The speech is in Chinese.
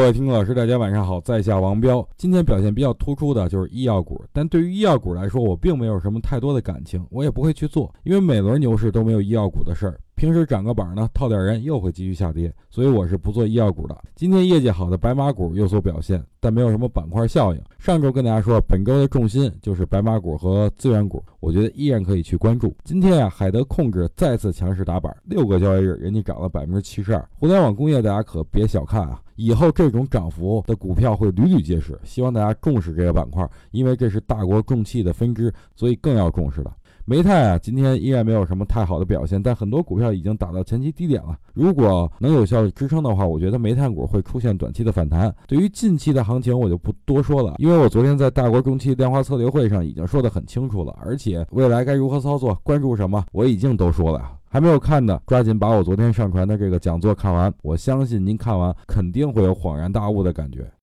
各位听众老师，大家晚上好，在下王彪。今天表现比较突出的就是医药股，但对于医药股来说，我并没有什么太多的感情，我也不会去做，因为每轮牛市都没有医药股的事儿。平时涨个板呢，套点人又会继续下跌，所以我是不做医药股的。今天业绩好的白马股有所表现，但没有什么板块效应。上周跟大家说，本周的重心就是白马股和资源股，我觉得依然可以去关注。今天啊，海德控制再次强势打板，六个交易日人家涨了百分之七十二。互联网工业大家可别小看啊，以后这种涨幅的股票会屡屡皆是。希望大家重视这个板块，因为这是大国重器的分支，所以更要重视了。煤炭啊，今天依然没有什么太好的表现，但很多股票已经打到前期低点了。如果能有效支撑的话，我觉得煤炭股会出现短期的反弹。对于近期的行情，我就不多说了，因为我昨天在大国中期量化策略会上已经说得很清楚了，而且未来该如何操作、关注什么，我已经都说了。还没有看的，抓紧把我昨天上传的这个讲座看完，我相信您看完肯定会有恍然大悟的感觉。